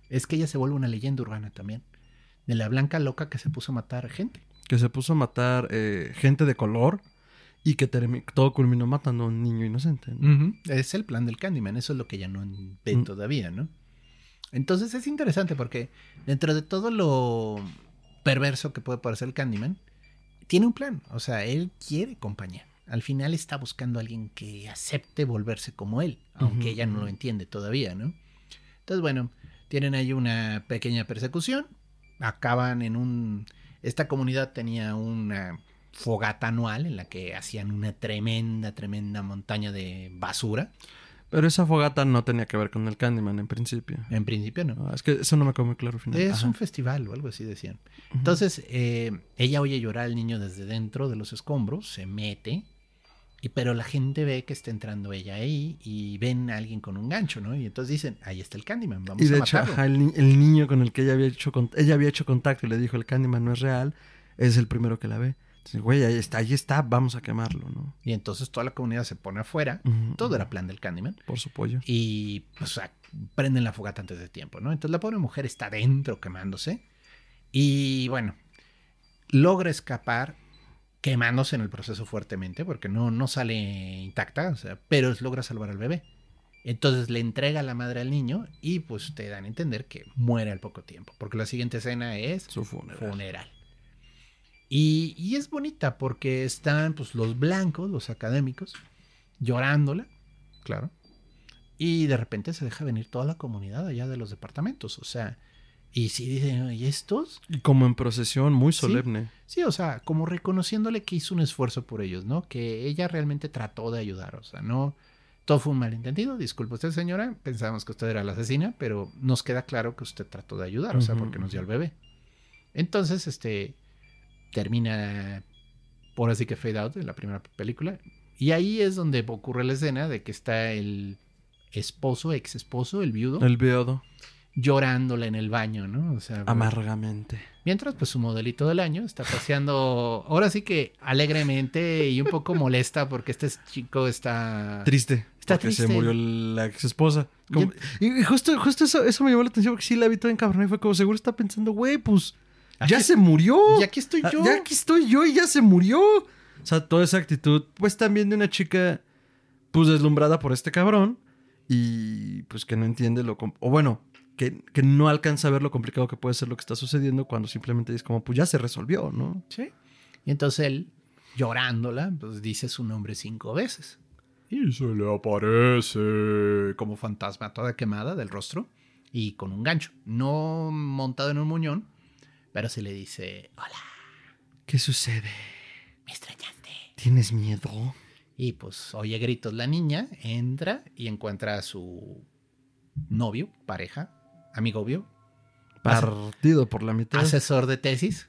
es que ella se vuelva una leyenda urbana también. De la blanca loca que se puso a matar gente. Que se puso a matar eh, gente de color y que todo culminó matando a un niño inocente. ¿no? Es el plan del Candyman, eso es lo que ella no ve Mm. todavía, ¿no? Entonces es interesante porque dentro de todo lo perverso que puede parecer el Candyman, tiene un plan. O sea, él quiere compañía. Al final está buscando a alguien que acepte volverse como él, aunque ella no lo entiende todavía, ¿no? Entonces, bueno, tienen ahí una pequeña persecución. Acaban en un... Esta comunidad tenía una fogata anual en la que hacían una tremenda, tremenda montaña de basura. Pero esa fogata no tenía que ver con el Candyman en principio. En principio no. Ah, es que eso no me quedó muy claro al final. Es Ajá. un festival o algo así decían. Entonces, eh, ella oye llorar al niño desde dentro de los escombros, se mete, y, pero la gente ve que está entrando ella ahí y ven a alguien con un gancho, ¿no? Y entonces dicen, ahí está el Candyman, vamos y de a hecho, matarlo. ajá, el, el niño con el que ella había hecho ella había hecho contacto y le dijo el Candyman no es real, es el primero que la ve. Güey, ahí está, ahí está, vamos a quemarlo, ¿no? Y entonces toda la comunidad se pone afuera, todo era plan del Candyman, Por su pollo. y pues a- prenden la fogata antes de tiempo, ¿no? Entonces la pobre mujer está dentro quemándose, y bueno, logra escapar quemándose en el proceso fuertemente, porque no, no sale intacta, o sea, pero logra salvar al bebé. Entonces le entrega a la madre al niño y pues te dan a entender que muere al poco tiempo, porque la siguiente escena es Su funeral. funeral. Y, y es bonita porque están pues los blancos, los académicos, llorándola, claro. Y de repente se deja venir toda la comunidad allá de los departamentos, o sea, y si dicen, ¿y estos? Y como en procesión, muy solemne. Sí, o sea, como reconociéndole que hizo un esfuerzo por ellos, ¿no? Que ella realmente trató de ayudar, o sea, no... Todo fue un malentendido, disculpe usted señora, pensábamos que usted era la asesina, pero nos queda claro que usted trató de ayudar, o sea, porque nos dio al bebé. Entonces, este, termina por así que fade out en la primera película, y ahí es donde ocurre la escena de que está el esposo, ex esposo, el viudo, El viudo, llorándola en el baño, ¿no? O sea, amargamente. Mientras, pues su modelito del año está paseando, ahora sí que alegremente y un poco molesta porque este chico está... Triste. Está porque se triste. murió la ex esposa. Y, y justo, justo eso, eso me llamó la atención porque sí la vi toda encabronada y fue como seguro está pensando, güey, pues Aquí ya se murió. Y aquí estoy Ah, yo. Ya aquí estoy yo y ya se murió. O sea, toda esa actitud, pues también de una chica, pues deslumbrada por este cabrón y pues que no entiende lo... com- O bueno, que, que no alcanza a ver lo complicado que puede ser lo que está sucediendo cuando simplemente es como, pues ya se resolvió, ¿no? Sí. Y entonces él, llorándola, pues dice su nombre cinco veces. Y se le aparece como fantasma toda quemada del rostro y con un gancho. No montado en un muñón, pero se le dice, hola, ¿Qué sucede? me extrañaste. ¿Tienes miedo? Y pues oye gritos la niña, entra y encuentra a su novio, pareja, amigo obvio, Partido por la mitad. asesor de tesis.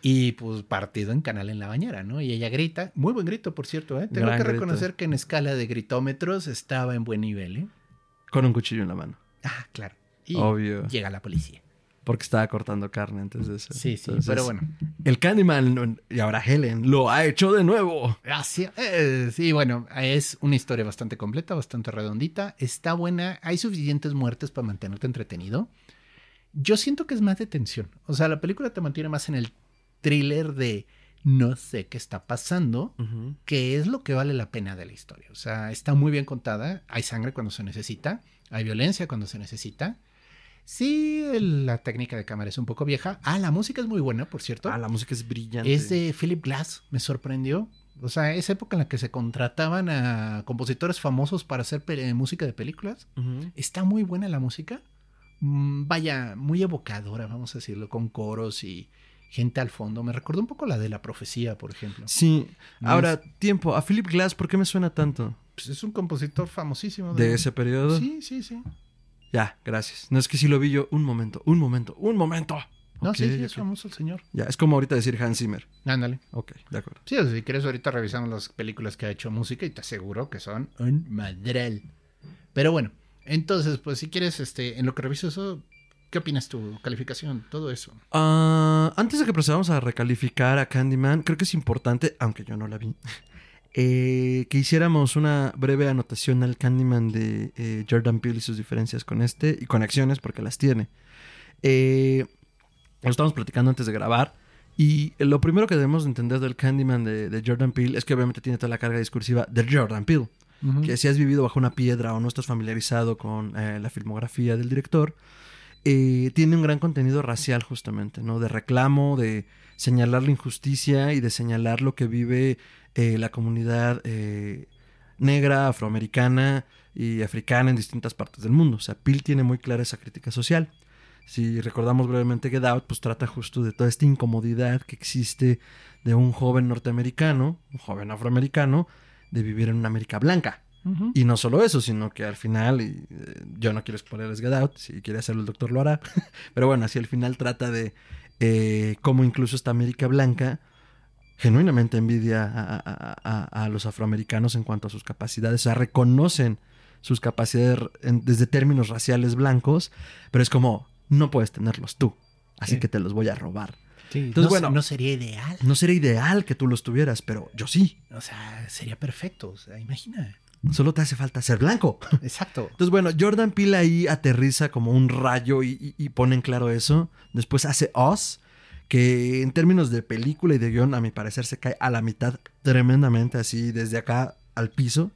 Y pues partido en canal en la bañera, ¿no? Y ella grita, muy buen grito, por cierto, ¿eh? Tengo Gran que grito. reconocer que en escala de gritómetros estaba en buen nivel, ¿eh? Con un cuchillo en la mano. Ah, claro. Y Obvio. llega la policía. Porque estaba cortando carne antes de eso. Sí, sí, Entonces, pero bueno. El Candyman, y ahora Helen, lo ha hecho de nuevo. Así, eh, sí, bueno, es una historia bastante completa, bastante redondita. Está buena. Hay suficientes muertes para mantenerte entretenido. Yo siento que es más de tensión. O sea, la película te mantiene más en el thriller de no sé qué está pasando, que es lo que vale la pena de la historia. O sea, está muy bien contada. Hay sangre cuando se necesita. Hay violencia cuando se necesita. Sí, la técnica de cámara es un poco vieja. Ah, la música es muy buena, por cierto. Ah, la música es brillante. Es de Philip Glass, me sorprendió. O sea, esa época en la que se contrataban a compositores famosos para hacer pe- música de películas. Está muy buena la música. Mm, Vaya, muy evocadora, vamos a decirlo, con coros y gente al fondo. Me recordó un poco la de la profecía, por ejemplo. Sí. No Ahora, tiempo. A Philip Glass, ¿por qué me suena tanto? Pues es un compositor famosísimo. ¿De ese periodo? Sí, sí, sí. Ya, gracias. No es que si lo vi yo. Un momento, un momento, un momento. No, sí, sí, es famoso el señor. Ya, es como ahorita decir Hans Zimmer. Ándale. Ok, de acuerdo. Sí, si quieres ahorita revisamos las películas que ha hecho música y te aseguro que son un madral. Pero bueno, entonces, pues si quieres, este, en lo que reviso eso, ¿qué opinas tu calificación? Todo eso. Ah, antes de que procedamos a recalificar a Candyman, creo que es importante, aunque yo no la vi, eh, que hiciéramos una breve anotación al Candyman de eh, Jordan Peele y sus diferencias con este y conexiones, porque las tiene. Eh, lo estamos platicando antes de grabar. Y lo primero que debemos entender del Candyman de, de Jordan Peele es que obviamente tiene toda la carga discursiva de Jordan Peele. Que si has vivido bajo una piedra o no estás familiarizado con la filmografía del director, eh, tiene un gran contenido racial justamente, ¿no? De reclamo, de señalar la injusticia y de señalar lo que vive eh, la comunidad eh, negra, afroamericana y africana en distintas partes del mundo. O sea, Peele tiene muy clara esa crítica social. Si recordamos brevemente Get Out, pues trata justo de toda esta incomodidad que existe de un joven norteamericano, un joven afroamericano, de vivir en una América blanca. Y no solo eso, sino que al final, y eh, yo no quiero spoilerles Get Out, si quiere hacerlo el doctor lo hará, *laughs* pero bueno, así al final trata de eh, cómo incluso esta América Blanca genuinamente envidia a, a- a- a los afroamericanos en cuanto a sus capacidades, o sea, reconocen sus capacidades en- desde términos raciales blancos, pero es como, no puedes tenerlos tú, así Sí. que te los voy a robar. Sí, Entonces, no, bueno. no sería ideal. No sería ideal que tú los tuvieras, pero yo sí, O sea, sería perfecto. O sea, imagina. solo te hace falta ser blanco. Exacto. *laughs* Entonces, bueno, Jordan Peele ahí aterriza como un rayo y, y- y pone en claro eso. Después hace Oz, que en términos de película y de guion, a mi parecer, se cae a la mitad tremendamente, así desde acá al piso.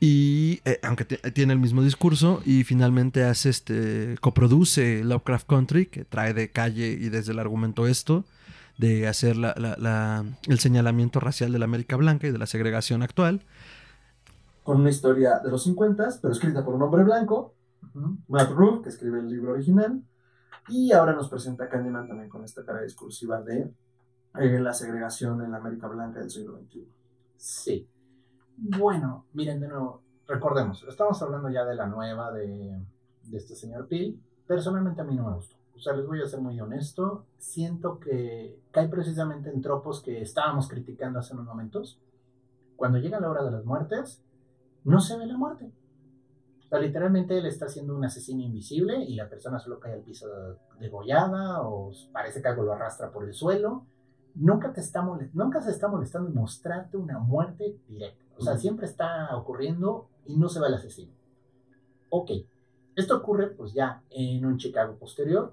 Y eh, aunque te- tiene el mismo discurso, y finalmente hace este. coproduce Lovecraft Country, que trae de calle y desde el argumento esto, de hacer la- la- la- el señalamiento racial de la América Blanca y de la segregación actual. Con una historia de los 50, pero escrita por un hombre blanco, Matt Roof, que escribe el libro original, y ahora nos presenta Candyman también con esta cara discursiva de eh, la segregación en la América Blanca del siglo XXI. Sí. Bueno, miren, de nuevo, recordemos, estamos hablando ya de la nueva de, de este señor Peel. Personalmente a mí no me gustó. O sea, les voy a ser muy honesto. Siento que cae precisamente en tropos que estábamos criticando hace unos momentos. Cuando llega la hora de las muertes, no se ve la muerte. O sea, literalmente él está siendo un asesino invisible y la persona solo cae al piso degollada o parece que algo lo arrastra por el suelo nunca te está nunca se está molestando en mostrarte una muerte directa. O sea, siempre está ocurriendo y no se va el asesino. Ok, esto ocurre pues ya en un Chicago posterior,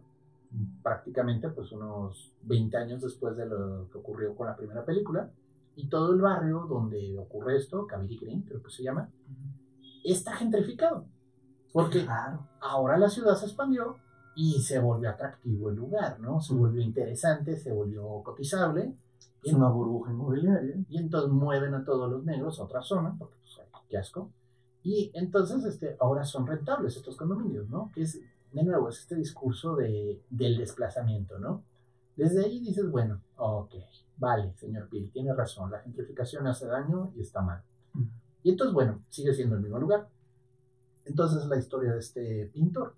prácticamente pues unos 20 años después de lo que ocurrió con la primera película, y todo el barrio donde ocurre esto, Cabiri Green creo que se llama, está gentrificado. Porque ahora la ciudad se expandió y se volvió atractivo el lugar, ¿no? Se volvió interesante, se volvió cotizable. Es una burbuja inmobiliaria. Y entonces mueven a todos los negros a otra zona, porque pues, qué asco. Y entonces este, ahora son rentables estos condominios, ¿no? Que es, de nuevo, es este discurso de, del desplazamiento, ¿no? Desde ahí dices, bueno, ok, vale, señor Pili, tiene razón, la gentrificación hace daño y está mal. Y entonces, bueno, sigue siendo el mismo lugar. Entonces la historia de este pintor,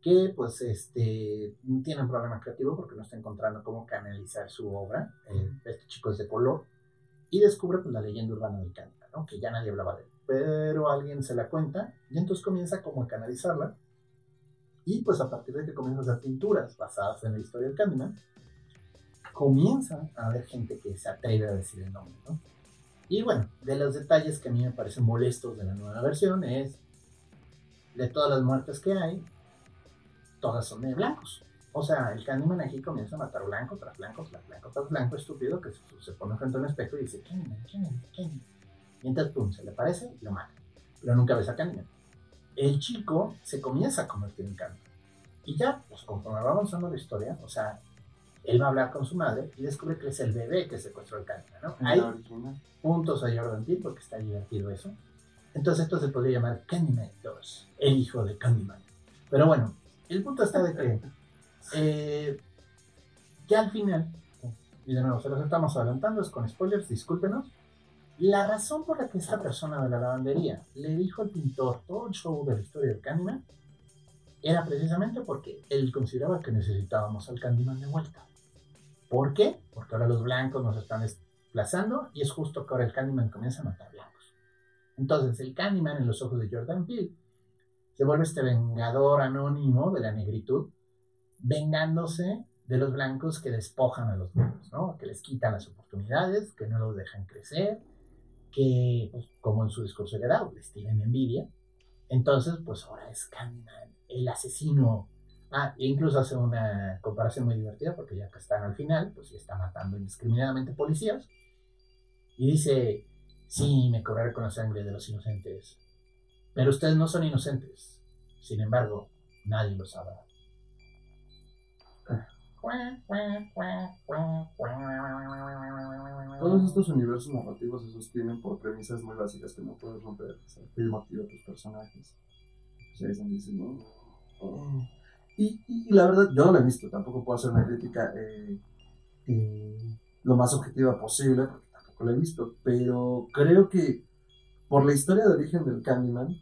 que pues este, tiene un problema creativo porque no está encontrando cómo canalizar su obra. Eh, este chico es de color y descubre pues, la leyenda urbana del Candyman, ¿no? que ya nadie hablaba de él. Pero alguien se la cuenta y entonces comienza como a canalizarla Y pues a partir de que comienzan a hacer pinturas basadas en la historia del Candyman, comienza a haber gente que se atreve a decir el nombre, ¿no? Y bueno, de los detalles que a mí me parecen molestos de la nueva versión es, de todas las muertes que hay, todas son de blancos. O sea, el Candyman aquí comienza a matar blanco tras blanco, tras blanco, tras blanco, estúpido, que se, pone frente a un espejo y dice, Candyman, Candyman, Candyman. Y entonces, pum, se le parece y lo mata. Pero nunca ves a Candyman. El chico se comienza a convertir en Candyman. Y ya, pues conforme va avanzando la historia, o sea, él va a hablar con su madre y descubre que es el bebé que secuestró el Candyman, ¿no? Hay puntos a Jordan Peele porque está divertido eso. Entonces esto se podría llamar Candyman 2, el hijo de Candyman. Pero bueno, el punto está de que *laughs* eh, ya al final, y de nuevo se los estamos adelantando, es con spoilers, discúlpenos. La razón por la que esta persona de la lavandería le dijo al pintor todo el show de la historia del Candyman era precisamente porque él consideraba que necesitábamos al Candyman de vuelta. ¿Por qué? Porque ahora los blancos nos están desplazando y es justo que ahora el Candyman comienza a matar blancos. Entonces el Candyman en los ojos de Jordan Peele se vuelve este vengador anónimo de la negritud, vengándose de los blancos que despojan a los negros, ¿no? que les quitan las oportunidades, que no los dejan crecer, que, pues, como en su discurso heredado, les tienen envidia. Entonces, pues ahora es Candyman, el asesino Ah, e incluso hace una comparación muy divertida porque ya que están al final, pues ya está matando indiscriminadamente policías. Y dice, sí, me cobraré con la sangre de los inocentes. Pero ustedes no son inocentes. Sin embargo, nadie lo sabrá. Todos estos universos narrativos se sostienen por premisas muy básicas que no puedes romper. el motivo de tus personajes. Pues. Y, la verdad, yo no la he visto, tampoco puedo hacer una crítica eh, eh, lo más objetiva posible, porque tampoco la he visto, pero creo que por la historia de origen del Candyman,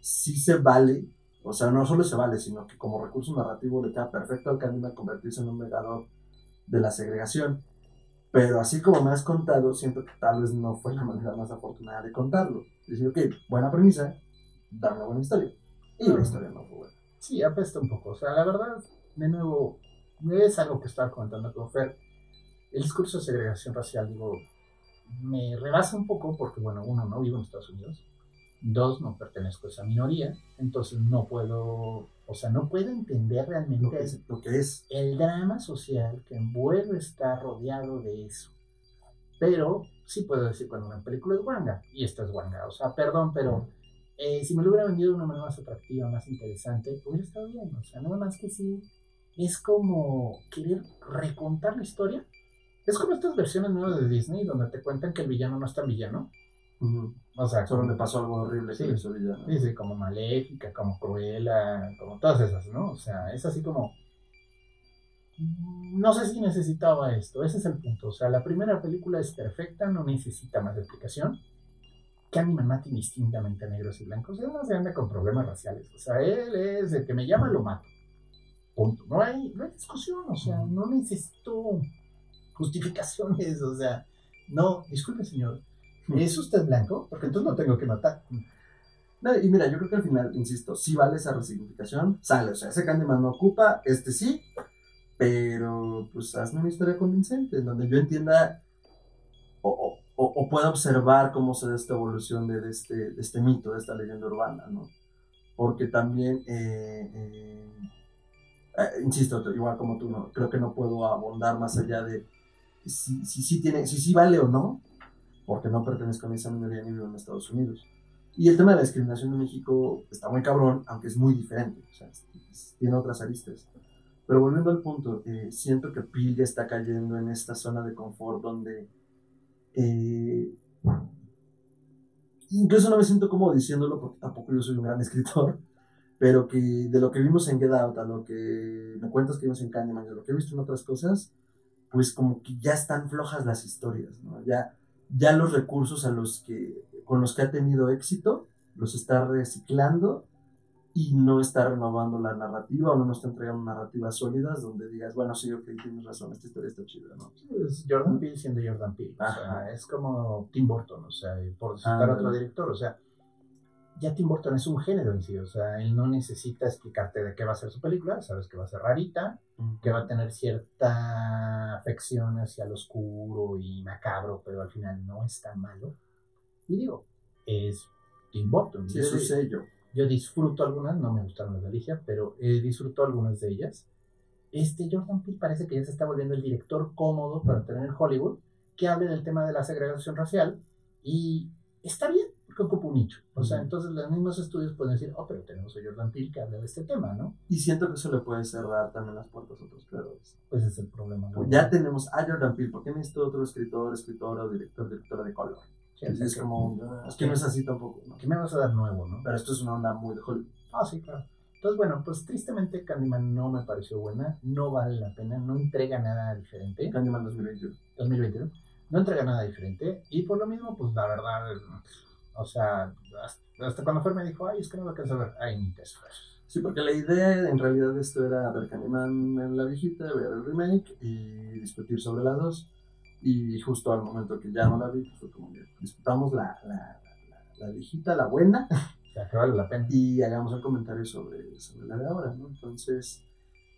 sí se vale, o sea, no solo se vale, sino que como recurso narrativo le queda perfecto al Candyman convertirse en un megador de la segregación. Pero así como me has contado, siento que tal vez no fue la manera más afortunada de contarlo. Decir, ok, buena premisa, dar una buena historia. Y la historia no fue buena. Sí, apesta un poco. O sea, la verdad, de nuevo, es algo que estaba comentando con Fer. El discurso de segregación racial, digo, me rebasa un poco porque, bueno, uno, no vivo en Estados Unidos. Dos, no pertenezco a esa minoría. Entonces no puedo, o sea, no puedo entender realmente lo que es, el drama social que envuelve estar rodeado de eso. Pero sí puedo decir cuando una película es Wanga, y esta es Wanga. O sea, perdón, pero eh, si me lo hubiera vendido de una manera más atractiva, más interesante, hubiera estado bien. O sea, nada más que sí, es como querer recontar la historia. Es como estas versiones nuevas de Disney donde te cuentan que el villano no es tan villano. O sea, solo le pasó algo horrible sí, ese villano. Sí, sí, como Maléfica, como Cruella, como todas esas, ¿no? O sea, es así como. No sé si necesitaba esto, ese es el punto. O sea, la primera película es perfecta, no necesita más explicación Candyman mata indistintamente negros y blancos. Él no se anda con problemas raciales. O sea, él es el que me llama, lo mato. Punto. No hay, no hay discusión. O sea, no necesito justificaciones. O sea, no, disculpe, señor. ¿Es usted blanco? Porque entonces no tengo que matar. No, y mira, yo creo que al final, insisto, si vale esa resignificación, sale. O sea, ese Candyman no ocupa, este sí, pero pues hazme una historia convincente, en donde yo entienda o, o, pueda observar cómo se da esta evolución de, este, de, este, mito, de esta leyenda urbana, ¿no? Porque también, eh, eh, eh, insisto, igual como tú, no, creo que no puedo abondar más allá de si, si, tiene, si, si vale o no, porque no pertenezco a esa minoría ni vivo en Estados Unidos. Y el tema de la discriminación en México está muy cabrón, aunque es muy diferente, o sea, tiene otras aristas. Pero volviendo al punto, siento que Pil ya está cayendo en esta zona de confort donde eh, incluso no me siento cómodo diciéndolo porque tampoco yo soy un gran *laughs* escritor, pero que de lo que vimos en Get Out, a lo que me cuentas que vimos en Candyman, de lo que he visto en otras cosas, pues como que ya están flojas las historias. Ya, ya los recursos a los que, con los que ha tenido éxito los está reciclando y no está renovando la narrativa o no nos está entregando narrativas sólidas donde digas, bueno, sí, ok, tienes razón, esta historia está chida, ¿no? es Jordan Peele siendo Jordan Peele. O sea, es como Tim Burton, o sea, por citar otro director, o sea, ya Tim Burton es un género en sí, o sea, él no necesita explicarte de qué va a ser su película, sabes que va a ser rarita, que va a tener cierta afección hacia lo oscuro y macabro, pero al final no es tan malo. Y digo, es Tim Burton. Sí, eso sé yo. Yo disfruto algunas, no me gustaron las de Alicia, pero eh, disfruto algunas de ellas. Este Jordan Peele parece que ya se está volviendo el director cómodo para tener en Hollywood, que hable del tema de la segregación racial y está bien que ocupa un nicho. O sea, entonces los mismos estudios pueden decir, oh, pero tenemos a Jordan Peele que habla de este tema, ¿no? Y siento que eso le puede cerrar también las puertas a otros creadores. Pues es el problema. ¿no? Ya tenemos a Jordan Peele, ¿por qué necesito otro escritor, escritora o director, directora de color? Sí, es, como, es que no es así tampoco, ¿no? ¿Qué me vas a dar nuevo, no? Pero esto es una onda muy de Hollywood. Ah, sí, claro. Entonces, bueno, pues tristemente Candyman no me pareció buena, no vale la pena, no entrega nada diferente. Candyman 2021. 2021, no entrega nada diferente y por lo mismo, pues la verdad, o sea, hasta, hasta cuando Fer me dijo, ay, es que no lo alcanzo a ver, ay, ni te esfuerzos. Sí, porque la idea en realidad de esto era ver Candyman en la viejita, ver el remake y discutir sobre las dos. Y justo al momento que ya no la vi, pues fue como que discutamos la, la, la, la viejita, la buena, *laughs* sea, que vale la pena. y hagamos el comentario sobre, sobre la de ahora, ¿no? Entonces,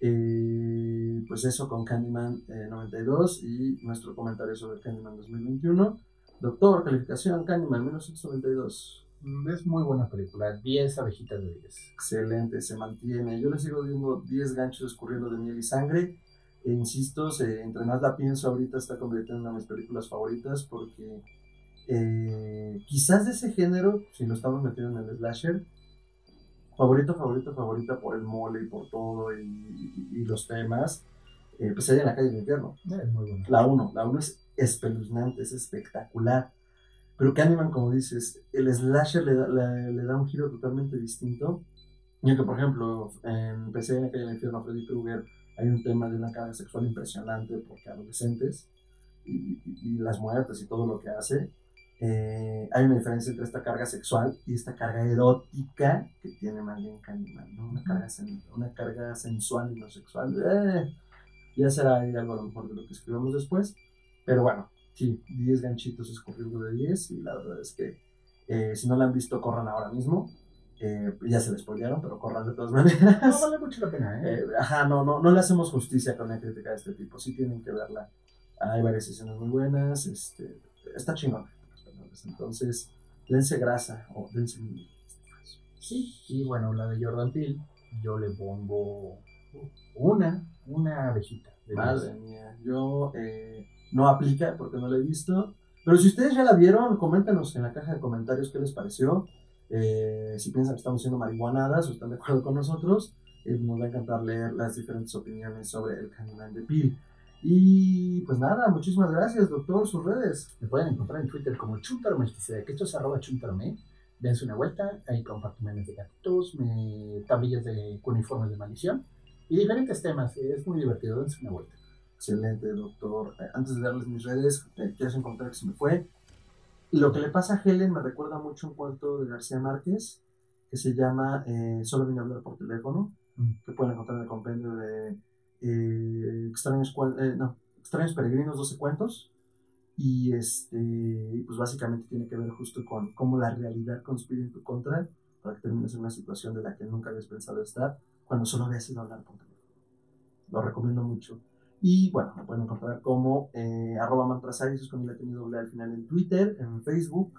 eh, pues eso con Candyman eh, 92 y nuestro comentario sobre Candyman 2021. Doctor, calificación Candyman 1992. Mm, Es muy buena película, 10 abejitas de 10. Excelente, se mantiene. Yo le sigo viendo 10 ganchos escurriendo de miel y sangre. E insisto, se- entre más la pienso ahorita está convirtiendo en una de mis películas favoritas porque eh, quizás de ese género, si lo estamos metiendo en el slasher, favorito, favorito, favorita por el mole y por todo y, y- y los temas, eh, pues hay en la calle del infierno. Es muy buena. La 1, la 1 es espeluznante, es espectacular. Pero Candyman, como dices, el slasher le da, le, le da un giro totalmente distinto. Y aunque, por ejemplo, en PC en la calle del infierno, Freddy Krueger, hay un tema de una carga sexual impresionante porque adolescentes y, y- y las muertes y todo lo que hace. eh, hay una diferencia entre esta carga sexual y esta carga erótica que tiene más bien Candyman, ¿no? Una carga, sen- una carga sensual y no sexual. Eh, ya será ahí algo a lo mejor de lo que escribamos después. Pero bueno, sí, 10 ganchitos escogiendo de 10 y la verdad es que eh, si no la han visto, corran ahora mismo. Eh, ya se les spoilearon, pero corran de todas *laughs* maneras. No vale mucho la pena, ¿eh? Eh, ajá, no, no, no le hacemos justicia con una crítica de este tipo. Sí tienen que verla. Hay varias escenas muy buenas. Este, está chingón. Entonces, dense grasa o dense. Sí, y bueno, la de Jordan Peele, yo le pongo una, una abejita. de 10. Madre mía, yo eh, no aplica porque no la he visto. Pero si ustedes ya la vieron, coméntenos en la caja de comentarios qué les pareció. Eh, si piensan que estamos siendo marihuanadas o están de acuerdo con nosotros, eh, nos va a encantar leer las diferentes opiniones sobre el Candyman de Peel. Y pues nada, muchísimas gracias, doctor. Sus redes. Me pueden encontrar en Twitter como Chuntarome, que esto es arroba Chuntarome. Dense una vuelta, ahí comparto memes de gatitos, me, tablillas de uniformes de maldición y diferentes temas. Es muy divertido, dense una vuelta. Excelente, doctor. Eh, antes de darles mis redes, eh, quiero encontrar que se me fue. Lo que le pasa a Helen me recuerda mucho un cuento de García Márquez que se llama eh, Solo vine a hablar por teléfono, Mm. que pueden encontrar en el compendio de eh, extraños, eh, no, extraños Peregrinos, 12 cuentos. Y este, pues básicamente tiene que ver justo con cómo la realidad conspira en tu contra para que termines en una situación de la que nunca habías pensado estar cuando solo habías ido a hablar por teléfono. Lo recomiendo mucho. Y bueno, me pueden encontrar como eh, arroba mantrasaya, eso es con el doble al final en Twitter, en Facebook,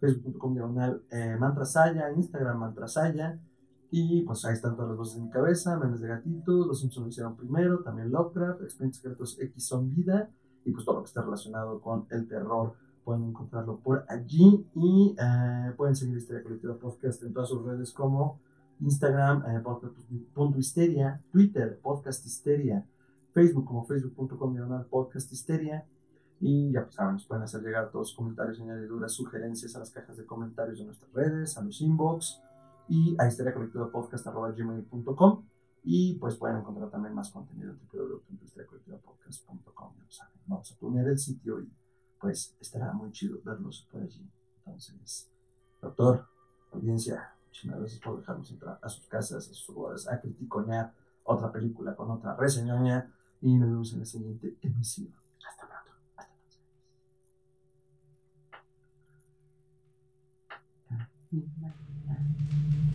facebook.com diagonal eh, mantrasaya, Instagram mantrasaya. Y pues ahí están todas las voces en mi cabeza, memes de gatitos, los Simpsons lo hicieron primero, también Lovecraft, Expedientes Secretos X son vida, y pues todo lo que esté relacionado con el terror pueden encontrarlo por allí. Y eh, pueden seguir Histeria Colectiva Podcast en todas sus redes como Instagram, eh, podcast.histeria, Twitter, podcast histeria, Facebook como facebook.com podcast histeria. Y ya pues saben, nos pueden hacer llegar todos sus comentarios, añadiduras, sugerencias a las cajas de comentarios de nuestras redes, a los inbox y a histeriacolectivapodcast.gmail.com y pues pueden encontrar también más contenido en www.histeriacolectivapodcast.com ya saben, vamos a poner el sitio y pues estará muy chido verlos por allí. Entonces, doctor, audiencia muchísimas gracias por dejarnos entrar a sus casas, a sus hogares, a criticonear otra película con otra reseñoña y nos vemos en la siguiente emisión. Hasta pronto, hasta pronto.